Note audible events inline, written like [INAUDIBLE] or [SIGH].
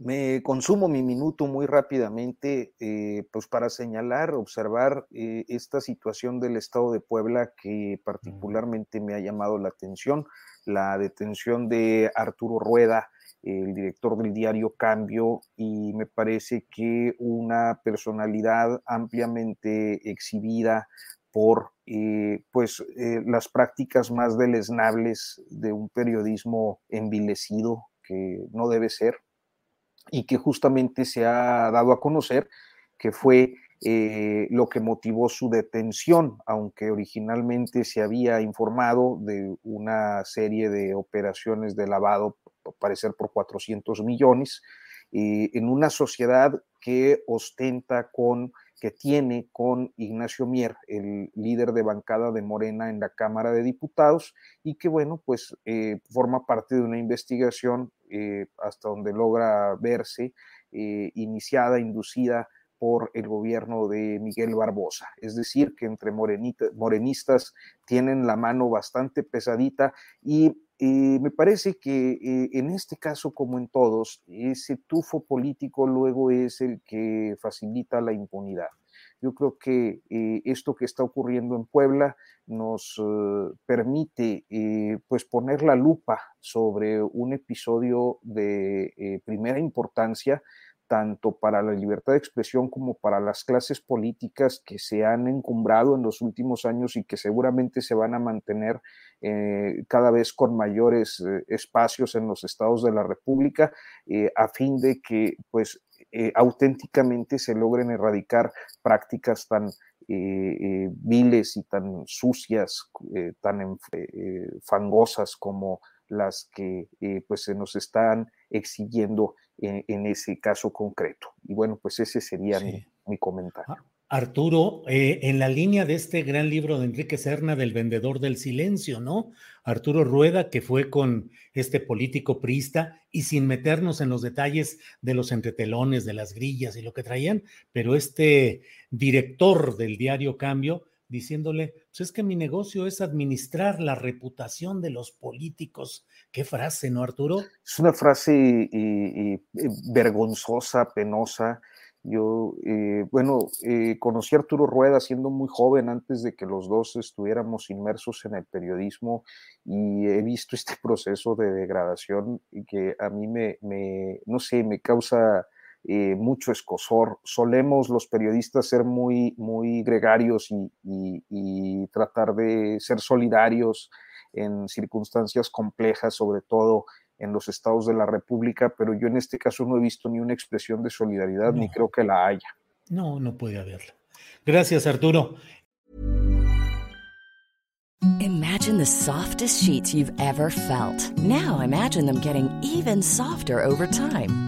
Me consumo mi minuto muy rápidamente, eh, pues para señalar, observar eh, esta situación del Estado de Puebla que particularmente me ha llamado la atención, la detención de Arturo Rueda, el director del diario Cambio, y me parece que una personalidad ampliamente exhibida por eh, pues eh, las prácticas más deleznables de un periodismo envilecido que no debe ser y que justamente se ha dado a conocer que fue eh, lo que motivó su detención, aunque originalmente se había informado de una serie de operaciones de lavado, parecer por 400 millones, eh, en una sociedad que ostenta con, que tiene con Ignacio Mier, el líder de bancada de Morena en la Cámara de Diputados, y que, bueno, pues eh, forma parte de una investigación hasta donde logra verse iniciada, inducida por el gobierno de Miguel Barbosa. Es decir, que entre morenistas tienen la mano bastante pesadita y me parece que eh, en este caso, como en todos, ese tufo político luego es el que facilita la impunidad. Yo creo que eh, esto que está ocurriendo en Puebla nos eh, permite pues poner la lupa sobre un episodio de primera importancia tanto para la libertad de expresión como para las clases políticas que se han encumbrado en los últimos años y que seguramente se van a mantener eh, cada vez con mayores eh, espacios en los estados de la República, eh, a fin de que pues auténticamente se logren erradicar prácticas tan viles y tan sucias, tan fangosas como las que pues se nos están exigiendo en, ese caso concreto. Y bueno, pues ese sería mi, comentario. Ah, Arturo, eh, en la línea de este gran libro de Enrique Serna del vendedor del silencio, ¿no? Arturo Rueda, que fue con este político priista y sin meternos en los detalles de los entretelones, de las grillas y lo que traían, pero este director del diario Cambio diciéndole, pues es que mi negocio es administrar la reputación de los políticos. Qué frase, ¿no, Arturo? Es una frase eh, eh, vergonzosa, penosa. Yo, eh, bueno, conocí a Arturo Rueda siendo muy joven, antes de que los dos estuviéramos inmersos en el periodismo, y he visto este [LAUGHS] proceso de degradación que a mí me no sé, me causa eh, mucho escosor. Solemos los periodistas ser muy, muy gregarios y, tratar de ser solidarios en circunstancias complejas, sobre todo en los estados de la República, pero yo en este caso no he visto ni una expresión de solidaridad, ni creo que la haya. No, no puede haberla. Gracias, Arturo. Imagine the softest sheets you've ever felt. Now imagine them getting even softer over time.